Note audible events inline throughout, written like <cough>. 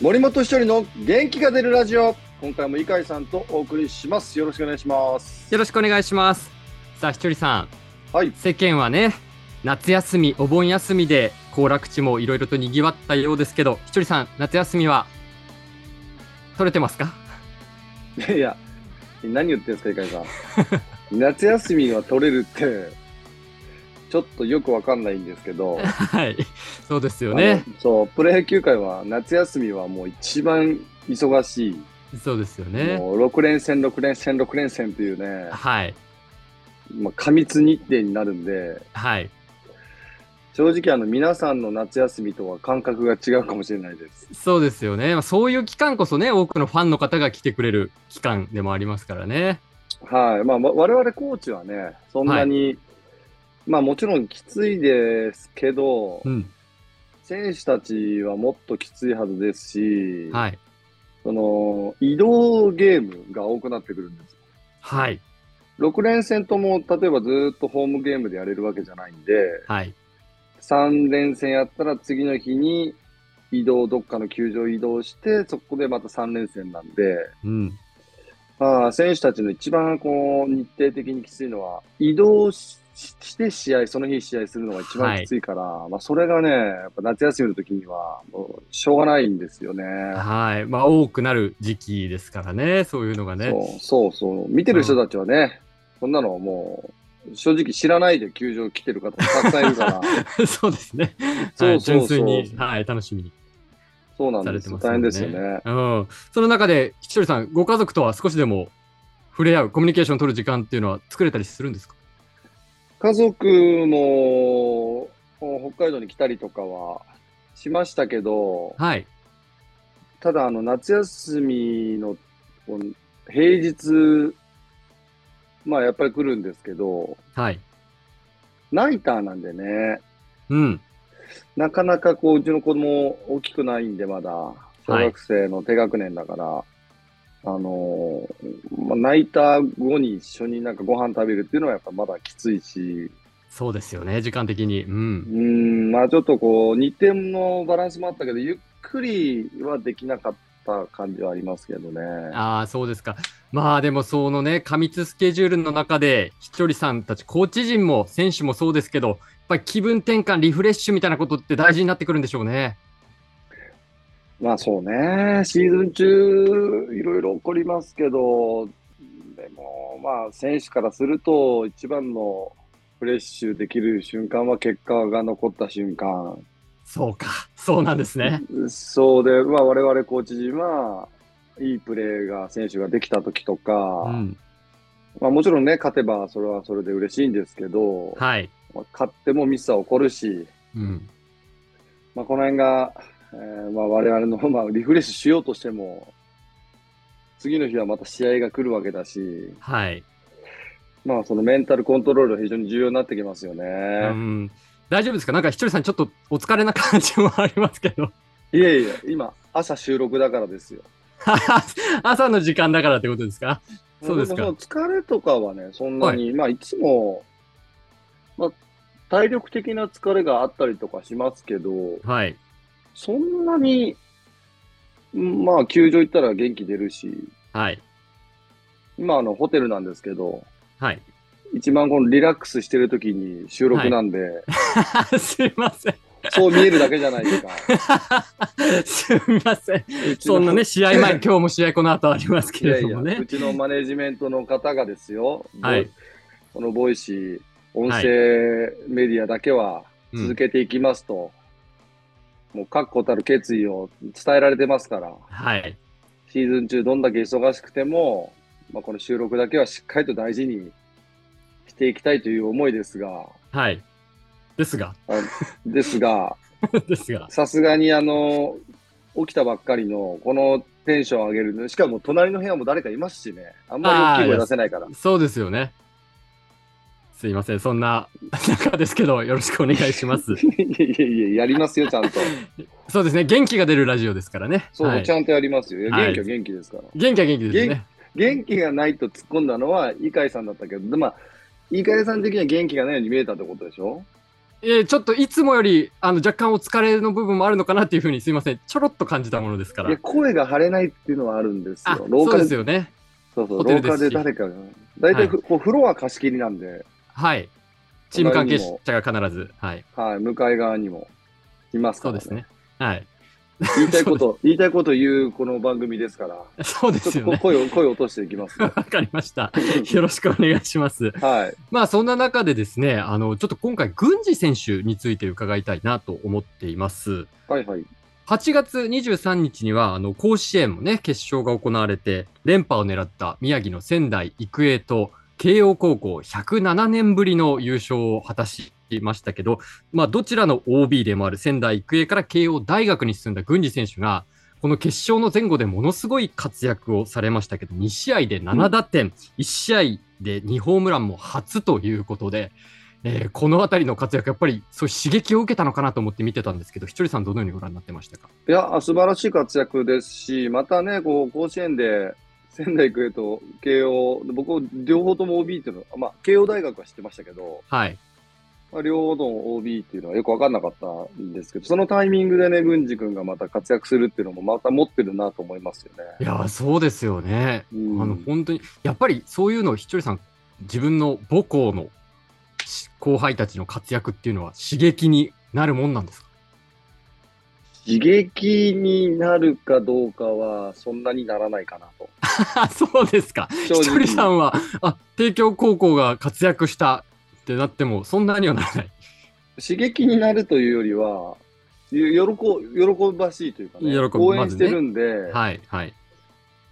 森本一人の元気が出るラジオ。今回も井海さんとお送りします。よろしくお願いします。よろしくお願いします。さあ、ひとりさん、はい。世間はね、夏休み、お盆休みで行楽地もいろいろと賑わったようですけど、ひとりさん、夏休みは取れてますか？いや何言ってんですか井海さん。<laughs> 夏休みは取れるってちょっとよくわかんないんですけど <laughs> はい、そうですよね。そうプロ野球界は夏休みはもう一番忙しい、そうですよね。もう6連戦6連戦6連戦というね、はい、まあ、過密日程になるんではい。正直あの皆さんの夏休みとは感覚が違うかもしれないです。そうですよね。まあ、そういう期間こそね、多くのファンの方が来てくれる期間でもありますからね。はい。まあ、わ我々コーチはね、そんなに、まあもちろんきついですけど、うん。選手たちはもっときついはずですし、はい。その移動ゲームが多くなってくるんです。はい。6連戦とも、例えばずっとホームゲームでやれるわけじゃないんで、はい。3連戦やったら次の日に移動、どっかの球場移動して、そこでまた3連戦なんで、うん。まあ、選手たちの一番こう日程的にきついのは、移動しして試合、その日試合するのが一番きついから、まあ、それがね、やっぱ夏休みの時には、もうしょうがないんですよね。はい。まあ、多くなる時期ですからね、そういうのがね。そうそうそう。見てる人たちはね、そんなのはもう、正直知らないで球場来てる方もたくさんいるから、<laughs> そうですね。はい、そうそうそう純粋に、はい、楽しみにそうなんですよ。されてますよね。大変ですよね。うん。その中で、ひとりさん、ご家族とは少しでも触れ合う、コミュニケーションを取る時間っていうのは作れたりするんですか？家族も北海道に来たりとかはしましたけど、はい。ただ、あの、夏休みの、平日、まあ、やっぱり来るんですけど、はい。ナイターなんでね、うん。なかなかこう、うちの子供大きくないんで、まだ、小学生の低学年だから、あのまあ、ナイター後に一緒になんかご飯食べるっていうのはやっぱまだきついし、そうですよね、時間的に。う。うんん、まあちょっとこう、日程のバランスもあったけど、ゆっくりはできなかった感じはありますけどね。ああ、そうですか。まあでもそのね、過密スケジュールの中で、ひとりさんたち、コーチ陣も選手もそうですけど、やっぱり気分転換、リフレッシュみたいなことって大事になってくるんでしょうね。まあそうね、シーズン中、いろいろ起こりますけど、でもまあ選手からすると、一番のフレッシュできる瞬間は結果が残った瞬間。そうか、そうなんですね。そうで、まあ我々コーチ陣は、いいプレーが選手ができた時とか、うん。まあもちろんね、勝てばそれはそれで嬉しいんですけど、はい。まあ勝ってもミスは起こるし、うん。まあこの辺が、えーまあ我々の、<laughs> まあ、リフレッシュしようとしても、次の日はまた試合が来るわけだし、はい。まあそのメンタルコントロールが非常に重要になってきますよね。うん。大丈夫ですか？なんかひとりさんちょっとお疲れな感じもありますけど。いやいや、今、朝収録だからですよ。<laughs> 朝の時間だからってことですか？そうですかも疲れとかはね、そんなに、まあいつも、まあ体力的な疲れがあったりとかしますけど、はい。そんなに、うんまあ球場行ったら元気出るし、はい。今あのホテルなんですけど、はい。一番このリラックスしてる時に収録なんで、<laughs> すいません。そう見えるだけじゃないですか。<laughs> すみません。そんなね、試合前、今日も試合この後ありますけいやいや、れどもねう。ちのマネジメントの方がですよ、はいこのボイシー、音はい声メディアだけはうん続けていきますと、もう確固たる決意を伝えられてますから、はい。シーズン中どんだけ忙しくても、まあ、この収録だけはしっかりと大事にしていきたいという思いですが、はい。ですが、あですが、<laughs> ですが、さすがにあの、起きたばっかりのこのテンション上げるの、しかも隣の部屋も誰かいますしね、あんまり大きい声出せないから。そうですよね。すいません、そんな <laughs> 中ですけど、よろしくお願いします。<laughs> いやいやいや、やりますよ、ちゃんと。<laughs> そうですね、元気が出るラジオですからね。そう、はいちゃんとやりますよ。元気は元気ですから。元気は元気ですね。元気がないと突っ込んだのは、井海さんだったけど、でまあ、井海さん的には元気がないように見えたってことでしょ？えーちょっといつもよりあの若干お疲れの部分もあるのかなっていうふうにすいません、ちょろっと感じたものですから。声が張れないっていうのはあるんですあよ。廊そう下でですよね。そうそう廊下で誰かが。大体ふ、こうフロア貸し切りなんで、はい。チーム関係者が必ず。はい。はい、向かい側にもいますから、そうですね。はい。言いたいこと、言いたいこと言うこの番組ですから、そうでちょっすよね。声を、声を落としていきますね。わかりました。よろしくお願いします。はい。まあそんな中でですね、あの、ちょっと今回、郡司選手について伺いたいなと思っています。はいはい。8月23日には、あの、甲子園もね、決勝が行われて、連覇を狙った宮城の仙台育英と、慶応高校107年ぶりの優勝を果たしましたけど、まあ、どちらの OB でもある仙台育英から慶応大学に進んだ郡司選手が、この決勝の前後でものすごい活躍をされましたけど、2試合で7打点、1試合で2ホームランも初ということで、えーこのあたりの活躍、やっぱりそう刺激を受けたのかなと思って見てたんですけど、ひとりさん、どのようにご覧になってましたか？いや、素晴らしい活躍ですし、またね、こう、甲子園で、仙台育英と慶応、僕、両方とも OB っていうのは、まあ、慶応大学は知ってましたけど、はい。まあ、両方とも OB っていうのはよくわかんなかったんですけど、そのタイミングでね、郡司君がまた活躍するっていうのもまた持ってるなと思いますよね。いやー、そうですよね。うんあの、本当に、やっぱりそういうのをひとりさん、自分の母校のし後輩たちの活躍っていうのは刺激になるもんなんですか？刺激になるかどうかは、そんなにならないかなと。あ <laughs> そうですか。ひとりさんは、あ、帝京高校が活躍したってなっても、そんなにはならない。刺激になるというよりは、ゆ喜喜ばしいというかね、喜ぶ応援してるんで、はい、はい。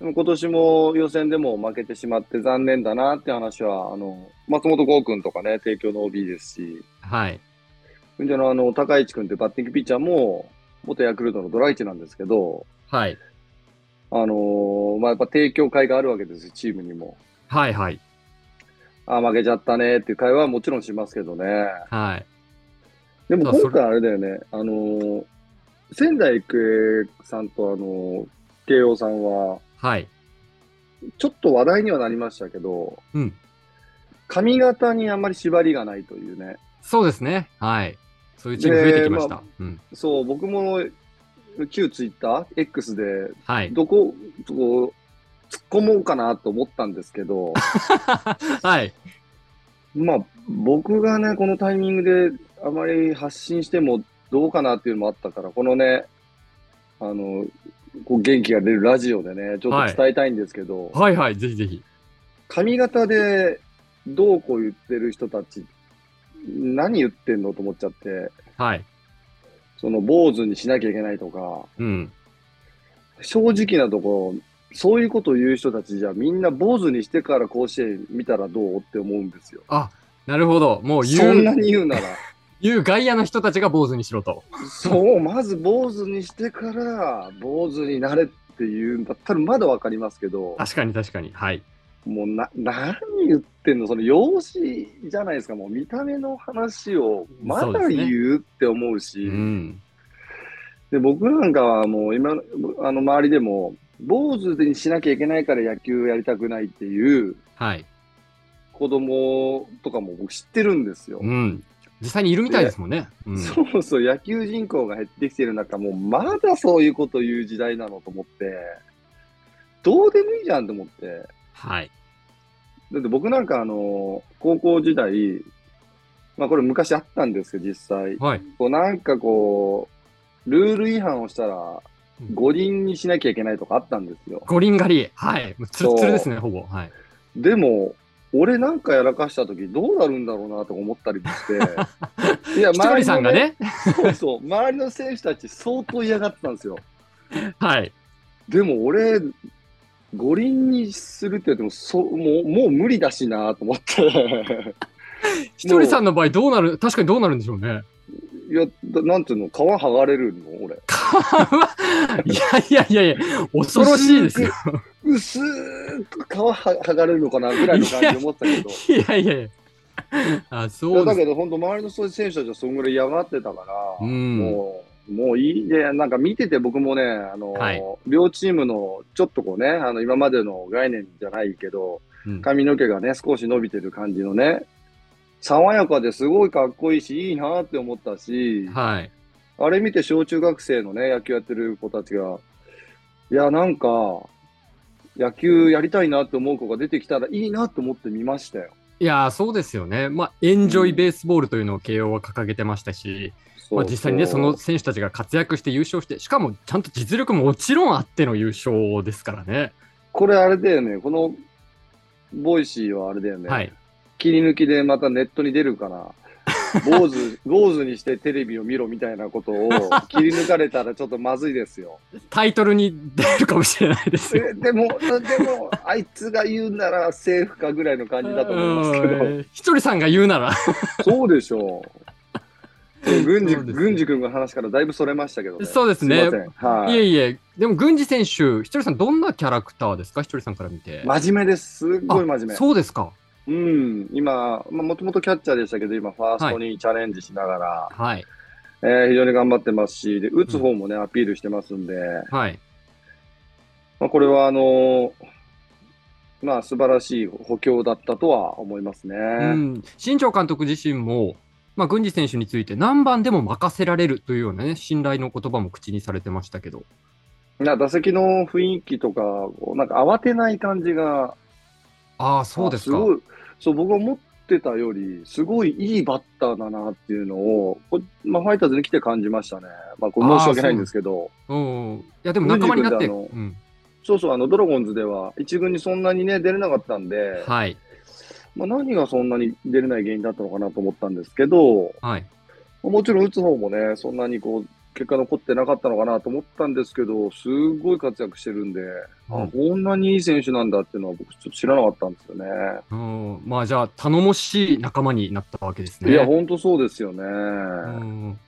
でも今年も予選でも負けてしまって残念だなって話は、あの、松本剛君とかね、帝京の OB ですし、はい。それであの、あの高市君ってバッティングピッチャーも、元ヤクルトのドライチなんですけど、はい。あのーまあ、やっぱ提供会があるわけですよ、チームにも。はい、はい。あ、負けちゃったねっていう会話はもちろんしますけどね。はい。でも今回あれだよね、あのー仙台育英さんとあのー慶応さんは、はい。ちょっと話題にはなりましたけど、うん。髪型にあんまり縛りがないというね。そうですね。はい。そういうチーム増えてきました。でまうん。そう、僕も旧ツイッター X で、はい。どこ、こう、突っ込もうかなと思ったんですけど、<laughs> はい。まあ、僕がね、このタイミングであまり発信してもどうかなっていうのもあったから、このね、あの、こう元気が出るラジオでね、ちょっと伝えたいんですけど、はい、はい。ぜひぜひ。髪型でどうこう言ってる人たち、何言ってんのと思っちゃって、はい。その坊主にしなきゃいけないとか、うん。正直なところ、そういうことを言う人たちじゃみんな坊主にしてから甲子園見たらどうって思うんですよ。あ、なるほど。もうそ言う、んなに言うなら。<laughs> 言う外野の人たちが坊主にしろと。そう、まず坊主にしてから坊主になれっていうんだったらまだわかりますけど、確かに確かに。はい。もうな、何言ってんのその容姿じゃないですか。もう見た目の話をまだ言うって思うし、うん。で僕なんかはもう今、あの周りでも、坊主にしなきゃいけないから野球やりたくないっていうはい。子供とかも僕知ってるんですよ。うん。実際にいるみたいですもんね。うん。そうそう、野球人口が減ってきてる中、もうまだそういうこと言う時代なのと思って、どうでもいいじゃんと思って。はい。だって僕なんかあの、高校時代、まあこれ昔あったんですけど、実際。はい。こうなんかこう、ルール違反をしたらうん、五輪にしなきゃいけないとかあったんですよ。五輪狩り。はい。ツルッツルですね、ほぼ。はい。でも、俺なんかやらかした時どうなるんだろうなとか思ったりもして。<laughs> いや、ひとりさんがね。そうそう、周りの選手たち相当嫌がってたんですよ。<laughs> はい。でも俺、五輪にするって言っても、そもう、もう無理だしなと思って。<laughs> ひとりさんの場合どうなる、確かにどうなるんでしょうね。いや、だなんていうの、皮剥がれるの？俺。<laughs> いやいやいやいや、恐ろしいですよ。薄く皮は剥がれるのかなぐらいの感じで思ってたけど。<laughs> いやいやいや。あ、いそうだけど、本当周りのそういう選手たちはそんぐらい嫌がってたから、うんもう、もういいで、なんか見てて僕もね、あの、はい両チームのちょっとこうね、あの、今までの概念じゃないけど、うん髪の毛がね、少し伸びてる感じのね、爽やかですごいかっこいいし、いいなって思ったし、はい。あれ見て小中学生のね、野球やってる子たちが、いや、なんか、野球やりたいなって思う子が出てきたらいいなと思って見ましたよ。いやー、そうですよね。まあ、エンジョイベースボールというのを慶応は掲げてましたし、まあ、実際にね、その選手たちが活躍して優勝して、しかもちゃんと実力ももちろんあっての優勝ですからね。これあれだよね、この、ボイシーはあれだよね。はい。切り抜きでまたネットに出るから、<laughs> 坊主、坊主にしてテレビを見ろみたいなことを切り抜かれたらちょっとまずいですよ。タイトルに出るかもしれないですよ。えでも、でも、あいつが言うならセーフかぐらいの感じだと思いますけど、うんひとりさんが言うなら。そうでしょう。郡司、そうです郡司君の話からだいぶそれましたけどね。そうですねいません。はいえいえ、でも、郡司選手、ひとりさん、どんなキャラクターですか？ひとりさんから見て。真面目です。すっごい真面目。あそうですか。うん。今、もともとキャッチャーでしたけど、今、ファーストにチャレンジしながら、はい。えー非常に頑張ってますし、で、打つ方もね、アピールしてますんで、はい。まあ、これは、あのーまあ、素晴らしい補強だったとは思いますね。うん。新庄監督自身も、まあ、郡司選手について何番でも任せられるというようなね、信頼の言葉も口にされてましたけど。な打席の雰囲気とか、なんか慌てない感じが、ああ、そうですか。あごい、そう、僕が思ってたより、すごいいいバッターだなっていうのを、こまあ、ファイターズに来て感じましたね。まあ、これ申し訳ないんですけど、うん。いや、でも仲間になって、うん。そうそう、あの、ドラゴンズでは、一軍にそんなにね、出れなかったんで、はい。まあ、何がそんなに出れない原因だったのかなと思ったんですけど、はい。もちろん打つ方もね、そんなにこう、結果残ってなかったのかなと思ったんですけど、すごい活躍してるんで、うんあこんなにいい選手なんだっていうのは僕ちょっと知らなかったんですよね。うん、まあ、じゃあ、頼もしい仲間になったわけですね。いや、ほんとそうですよね。うん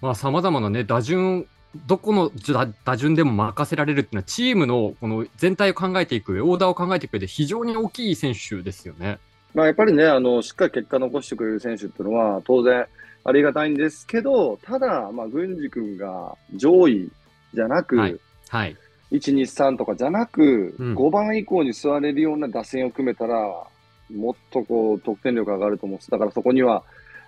まあ、さまざまなね、打順、どこの打打順でも任せられるっていうのは、チームのこの全体を考えていく上、オーダーを考えていく上で非常に大きい選手ですよね。まあ、やっぱりね、あの、しっかり結果残してくれる選手っていうのは、当然ありがたいんですけど、ただ、まあ、郡司君が上位じゃなく、はいはい。1、2、3とかじゃなく、うん5番以降に座れるような打線を組めたら、もっとこう、得点力上がると思うんです。だからそこには、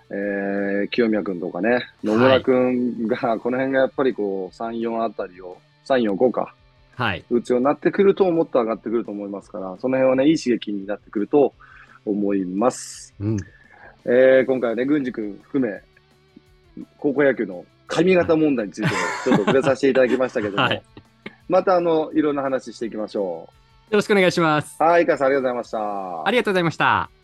えー、清宮君とかね、野村君が、この辺がやっぱりこう、3、4あたりを、3、4、5か、はい。打つようになってくると、もっと上がってくると思いますから、その辺はね、いい刺激になってくると思います。うん。えー、今回はね、郡司君含め、高校野球の髪型問題についても、<laughs> ちょっと触れさせていただきましたけども、はいまた、あの、いろんな話していきましょよろしくお願いします。う。はい、イカさんありがとうございました。ありがとうございました。